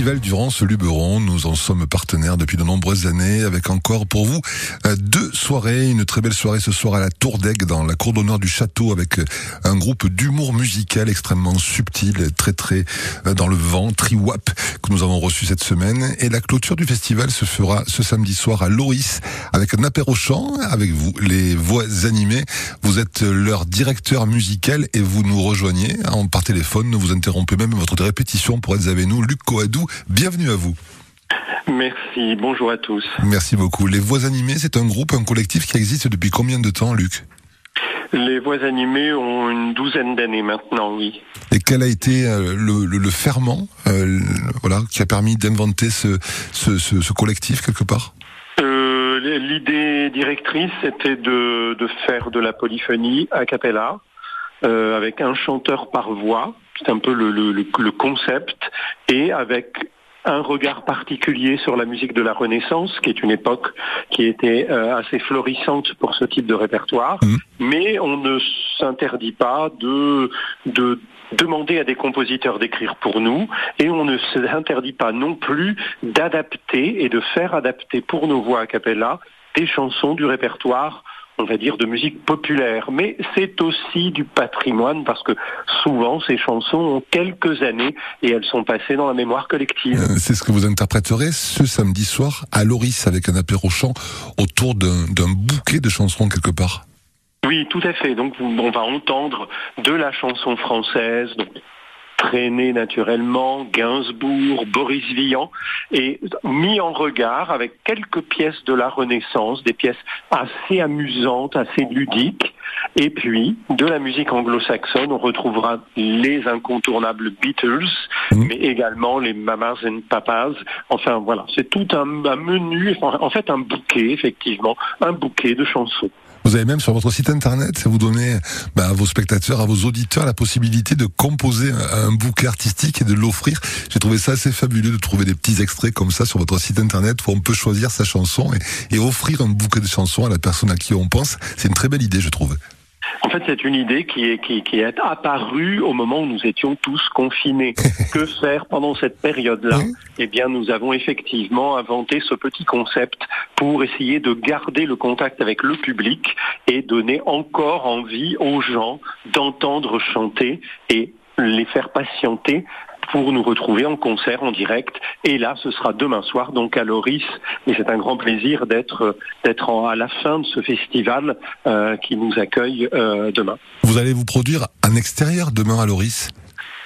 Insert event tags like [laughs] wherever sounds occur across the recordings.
Festival Durance Luberon. Nous en sommes partenaires depuis de nombreuses années avec encore pour vous euh, deux soirées. Une très belle soirée ce soir à la Tour d'Aigle dans la cour d'honneur du château avec euh, un groupe d'humour musical extrêmement subtil, très très euh, dans le vent, Triwap, que nous avons reçu cette semaine. Et la clôture du festival se fera ce samedi soir à Loris avec un apéro chant avec vous, les voix animées. Vous êtes leur directeur musical et vous nous rejoignez en par téléphone. Vous interrompez même votre répétition pour être avec nous. Luc Coadou, bienvenue à vous. Merci, bonjour à tous. Merci beaucoup. Les Voix animées, c'est un groupe, un collectif qui existe depuis combien de temps, Luc? Les Voix animées ont une douzaine d'années maintenant, oui. Et quel a été euh, le, ferment euh, voilà, qui a permis d'inventer ce, ce, collectif quelque part? Euh, L'idée directrice, c'était de, faire de la polyphonie a cappella, avec un chanteur par voix, c'est un peu le, le, concept, et avec un regard particulier sur la musique de la Renaissance, qui est une époque qui était euh, assez florissante pour ce type de répertoire, mmh. mais on ne s'interdit pas de, de demander à des compositeurs d'écrire pour nous et on ne s'interdit pas non plus d'adapter et de faire adapter pour nos voix a cappella des chansons du répertoire on va dire, de musique populaire. Mais c'est aussi du patrimoine parce que souvent ces chansons ont quelques années et elles sont passées dans la mémoire collective. Euh, c'est ce que vous interpréterez ce samedi soir à Loris avec un apéro chant autour d'un bouquet de chansons quelque part. Oui, tout à fait. Donc on va entendre de la chanson française, donc traîné naturellement, Gainsbourg, Boris Vian, et mis en regard avec quelques pièces de la Renaissance, des pièces assez amusantes, assez ludiques, et puis de la musique anglo-saxonne, on retrouvera les incontournables Beatles, mmh. mais également les Mamas and Papas. Enfin voilà, c'est tout un, menu, en fait un bouquet, effectivement, un bouquet de chansons. Vous avez même sur votre site internet, vous donnez bah, à vos spectateurs, à vos auditeurs la possibilité de composer un, bouquet artistique et de l'offrir. J'ai trouvé ça assez fabuleux de trouver des petits extraits comme ça sur votre site internet où on peut choisir sa chanson et, et offrir un bouquet de chansons à la personne à qui on pense. C'est une très belle idée, je trouve. En fait, c'est une idée qui est, qui, qui, est apparue au moment où nous étions tous confinés. [laughs] que faire pendant cette période-là? Eh bien, nous avons effectivement inventé ce petit concept pour essayer de garder le contact avec le public et donner encore envie aux gens d'entendre chanter et les faire patienter pour nous retrouver en concert en direct. Et là, ce sera demain soir, donc à Loris. Et c'est un grand plaisir d'être d'être à la fin de ce festival euh, qui nous accueille euh, demain. Vous allez vous produire en extérieur demain à Loris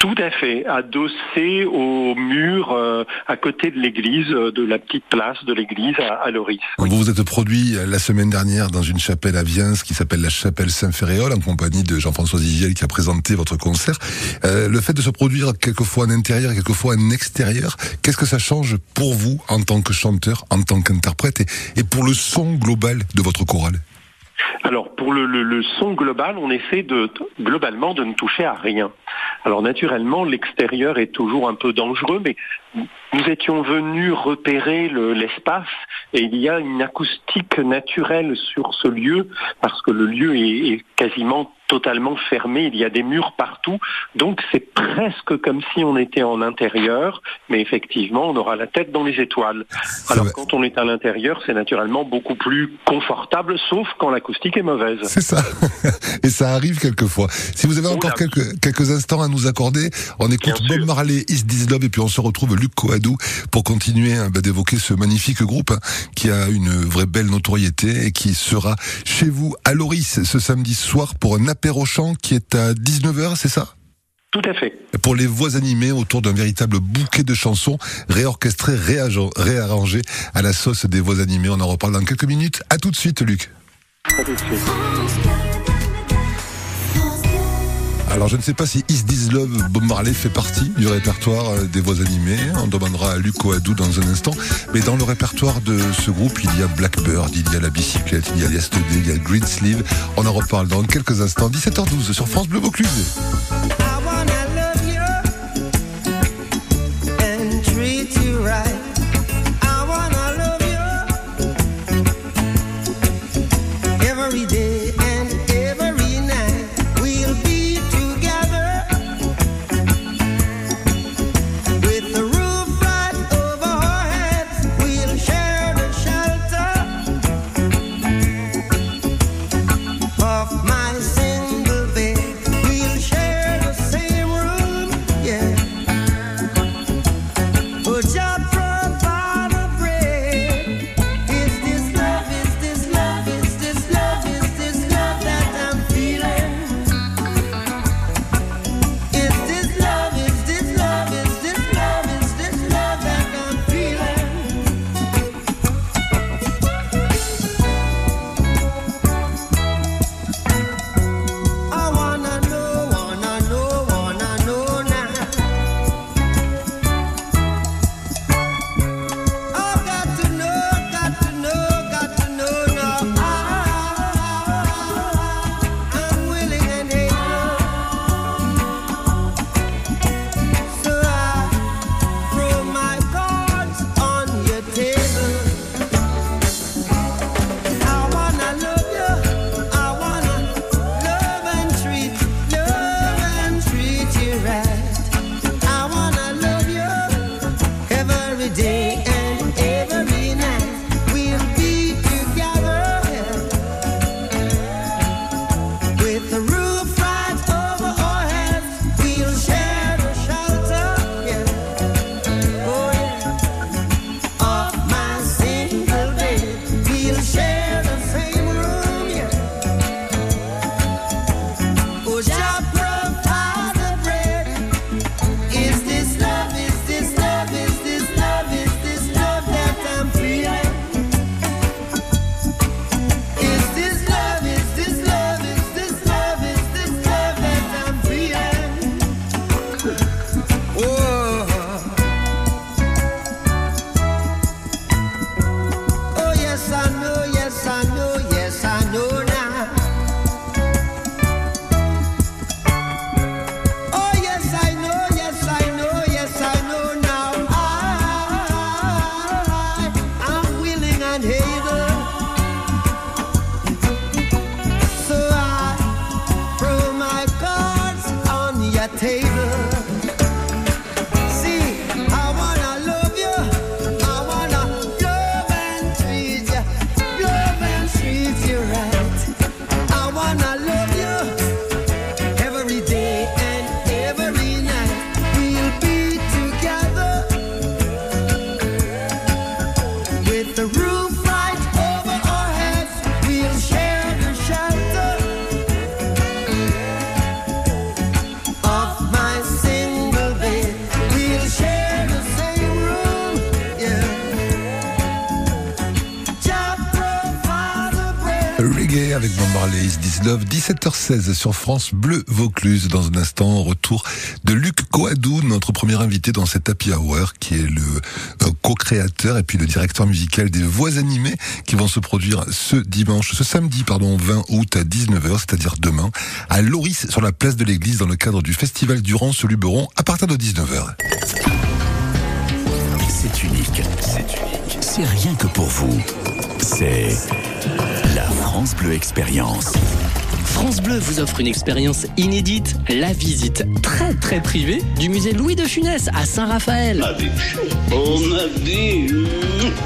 tout à fait, adossé au mur euh, à côté de l'église, euh, de la petite place de l'église à, Loris. Vous vous êtes produit euh, la semaine dernière dans une chapelle à Viens qui s'appelle la chapelle Saint-Ferréol en compagnie de Jean-François Zigiel qui a présenté votre concert. le fait de se produire quelquefois en intérieur, quelquefois en extérieur, qu'est-ce que ça change pour vous en tant que chanteur, en tant qu'interprète et pour le son global de votre chorale? Alors pour le, son global, on essaie de globalement de ne toucher à rien. Alors naturellement, l'extérieur est toujours un peu dangereux, mais nous étions venus repérer l'espace et il y a une acoustique naturelle sur ce lieu parce que le lieu est quasiment totalement fermé, il y a des murs partout, donc c'est presque comme si on était en intérieur, mais effectivement on aura la tête dans les étoiles. Alors quand on est à l'intérieur, c'est naturellement beaucoup plus confortable, sauf quand l'acoustique est mauvaise. C'est ça, [laughs] et ça arrive quelquefois. Si vous avez encore quelques, quelques instants à nous accorder, on écoute Bob Marley, Is This Love, et puis on se retrouve Luc Coadou pour continuer hein, bah, d'évoquer ce magnifique groupe hein, qui a une vraie belle notoriété et qui sera chez vous à Loris ce samedi soir pour un Perrochamp qui est à 19h, c'est ça? Tout à fait. Pour les voix animées autour d'un véritable bouquet de chansons réorchestrées, réarrangées à la sauce des voix animées. On en reparle dans quelques minutes. À tout de suite, Luc. À tout de suite. Alors je ne sais pas si Is This Love Bob Marley fait partie du répertoire euh, des voix animées. On demandera à Luc Adou dans un instant. Mais dans le répertoire de ce groupe, il y a Blackbird, il y a la bicyclette, il y a Yesterday, il y a Green Sleeve. On en reparle dans quelques instants. 17h12 sur France Bleu Vaucluse. the room. Avec Bob Marley, 17h16 sur France Bleu Vaucluse. Dans un instant, retour de Luc Coadou, notre premier invité dans cette Happy Hour, qui est le euh, co-créateur et puis le directeur musical des voix animées qui vont se produire ce dimanche, ce samedi, pardon, 20 août à 19h, c'est-à-dire demain, à Loris, sur la place de l'église, dans le cadre du festival Durand-Luberon, à partir de 19h. C'est unique, c'est unique, c'est rien que pour vous. C'est France Bleu Expérience. France Bleu vous offre une expérience inédite, la visite très très privée du musée Louis de Funès à Saint-Raphaël. On a.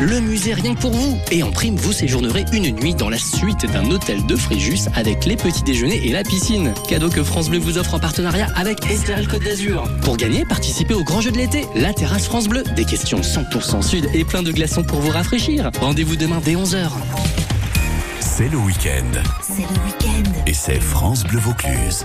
Le musée rien que pour vous. Et en prime, vous séjournerez une nuit dans la suite d'un hôtel de Fréjus avec les petits déjeuners et la piscine. Cadeau que France Bleu vous offre en partenariat avec Estelle Côte d'Azur. Pour gagner, participez au grand jeu de l'été, la terrasse France Bleu. Des questions 100% sud et plein de glaçons pour vous rafraîchir. Rendez-vous demain dès 11h. C'est le week-end. C'est le week-end. Et c'est France Bleu Vaucluse.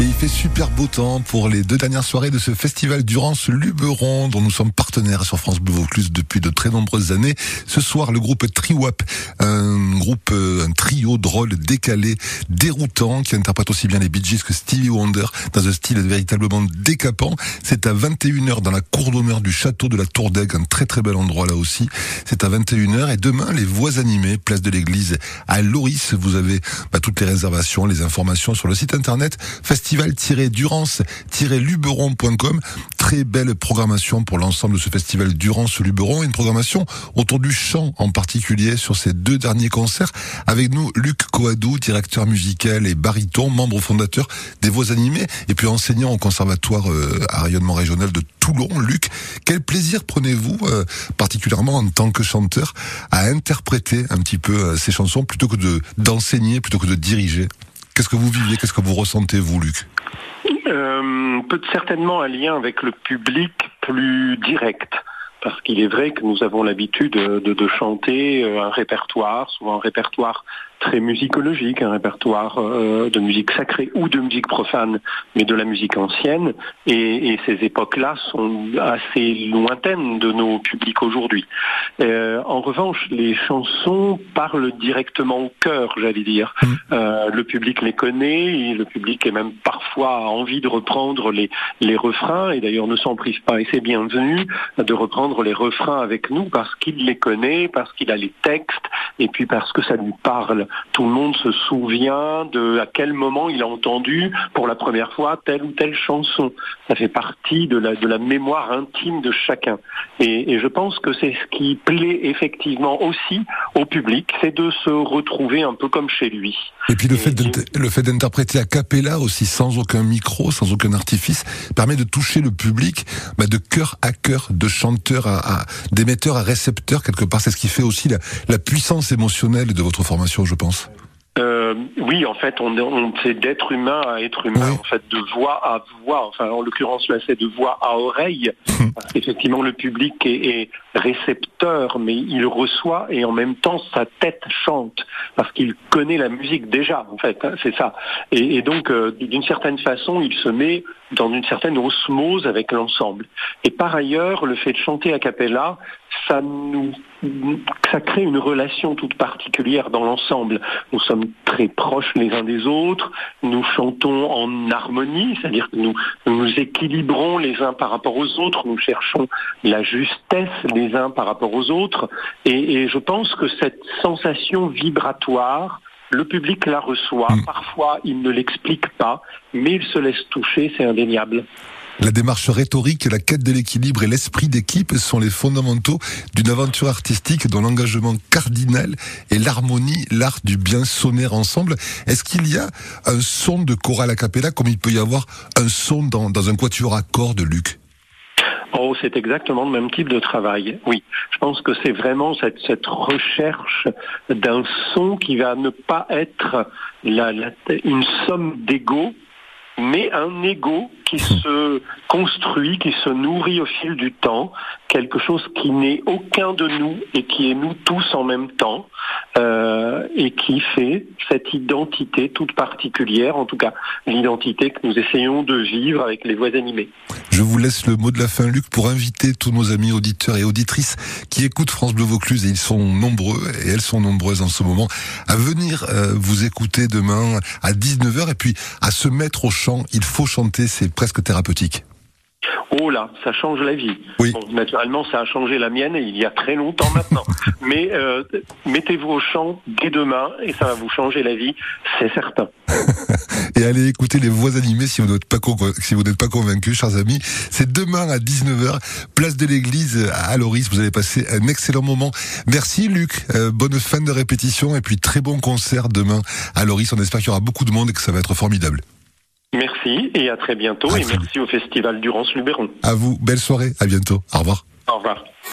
Et il fait super beau temps pour les deux dernières soirées de ce festival Durance Luberon dont nous sommes partenaires sur France Bleu Vaucluse depuis de très nombreuses années. Ce soir, le groupe Triwap, un groupe, euh, un trio drôle, décalé, déroutant, qui interprète aussi bien les Bee Gees que Stevie Wonder dans un style véritablement décapant. C'est à 21h dans la cour d'honneur du château de la Tour d'Aigle, un très très bel endroit là aussi. C'est à 21h et demain, les voix animées, place de l'église à Loris. Vous avez bah, toutes les réservations, les informations sur le site internet festival festival-durance-luberon.com. Très belle programmation pour l'ensemble de ce festival Durance-Luberon. Une programmation autour du chant en particulier sur ces deux derniers concerts. Avec nous, Luc Coadou, directeur musical et baryton, membre fondateur des Voix animées et puis enseignant au conservatoire euh, à rayonnement régional de Toulon. Luc, quel plaisir prenez-vous, euh, particulièrement en tant que chanteur, à interpréter un petit peu euh, ces chansons plutôt que de d'enseigner, plutôt que de diriger? Qu'est-ce que vous vivez Qu'est-ce que vous ressentez, vous, Luc euh, Peut certainement un lien avec le public plus direct. Parce qu'il est vrai que nous avons l'habitude de, chanter euh, un répertoire, souvent un répertoire très musicologique, un répertoire euh, de musique sacrée ou de musique profane, mais de la musique ancienne. Et, et ces époques-là sont assez lointaines de nos publics aujourd'hui. Euh, en revanche, les chansons parlent directement au cœur, j'allais dire. Mmh. Euh, le public les connaît, et le public est même parfois envie de reprendre les, les refrains, et d'ailleurs ne s'en prive pas, et c'est bienvenu de reprendre les refrains avec nous parce qu'il les connaît, parce qu'il a les textes, et puis parce que ça lui parle tout le monde se souvient de à quel moment il a entendu pour la première fois telle ou telle chanson. Ça fait partie de la, de la mémoire intime de chacun. Et, et je pense que c'est ce qui plaît effectivement aussi au public, c'est de se retrouver un peu comme chez lui. Et puis le fait le fait d'interpréter a cappella aussi sans aucun micro, sans aucun artifice, permet de toucher le public bah, de cœur à cœur, de chanteur à, à d'émetteur à récepteur quelque part. C'est ce qui fait aussi la, la puissance émotionnelle de votre formation, je pense. Euh, oui, en fait, on, on c'est d'être humain à être humain, en fait, de voix à voix. Enfin, en l'occurrence, là, c'est de voix à oreille. [laughs] Effectivement, le public est, est, récepteur, mais il reçoit et en même temps, sa tête chante parce qu'il connaît la musique déjà. En fait, hein, c'est ça. Et, et donc, euh, d'une certaine façon, il se met dans une certaine osmose avec l'ensemble. Et par ailleurs, le fait de chanter a cappella, ça nous ça crée une relation toute particulière dans l'ensemble. Nous sommes très proches les uns des autres, nous chantons en harmonie, c'est-à-dire que nous, nous nous équilibrons les uns par rapport aux autres, nous cherchons la justesse les uns par rapport aux autres, et, et je pense que cette sensation vibratoire, le public la reçoit, mmh. parfois il ne l'explique pas, mais il se laisse toucher, c'est indéniable. La démarche rhétorique, la quête de l'équilibre et l'esprit d'équipe sont les fondamentaux d'une aventure artistique dont l'engagement cardinal est l'harmonie, l'art du bien sonner ensemble. Est-ce qu'il y a un son de chorale a cappella comme il peut y avoir un son dans, dans un quatuor à cordes, Luc? Oh, c'est exactement le même type de travail. Oui, je pense que c'est vraiment cette, recherche d'un son qui va ne pas être une somme d'ego, mais un ego qui se construit, qui se nourrit au fil du temps, quelque chose qui n'est aucun de nous et qui est nous tous en même temps, euh, et qui fait cette identité toute particulière, en tout cas l'identité que nous essayons de vivre avec les voix animées. Je vous laisse le mot de la fin, Luc, pour inviter tous nos amis auditeurs et auditrices qui écoutent France Bleu Vaucluse, et ils sont nombreux, et elles sont nombreuses en ce moment, à venir euh, vous écouter demain à 19h, et puis à se mettre au chant. Il faut chanter, c'est presque thérapeutique. Oh là, ça change la vie. Oui. Bon, naturellement, ça a changé la mienne il y a très longtemps maintenant. [laughs] Mais euh, mettez-vous au chant dès demain et ça va vous changer la vie, c'est certain. [laughs] et allez écouter les voix animées si vous n'êtes pas, si vous n'êtes pas convaincus, chers amis. C'est demain à 19h, place de l'église à Loris. Vous allez passer un excellent moment. Merci Luc. Euh, bonne fin de répétition et puis très bon concert demain à Loris. On espère qu'il y aura beaucoup de monde et que ça va être formidable. Merci et à très bientôt. À et très merci au Festival Durance-Luberon. À vous, belle soirée, à bientôt. Au revoir. Au revoir.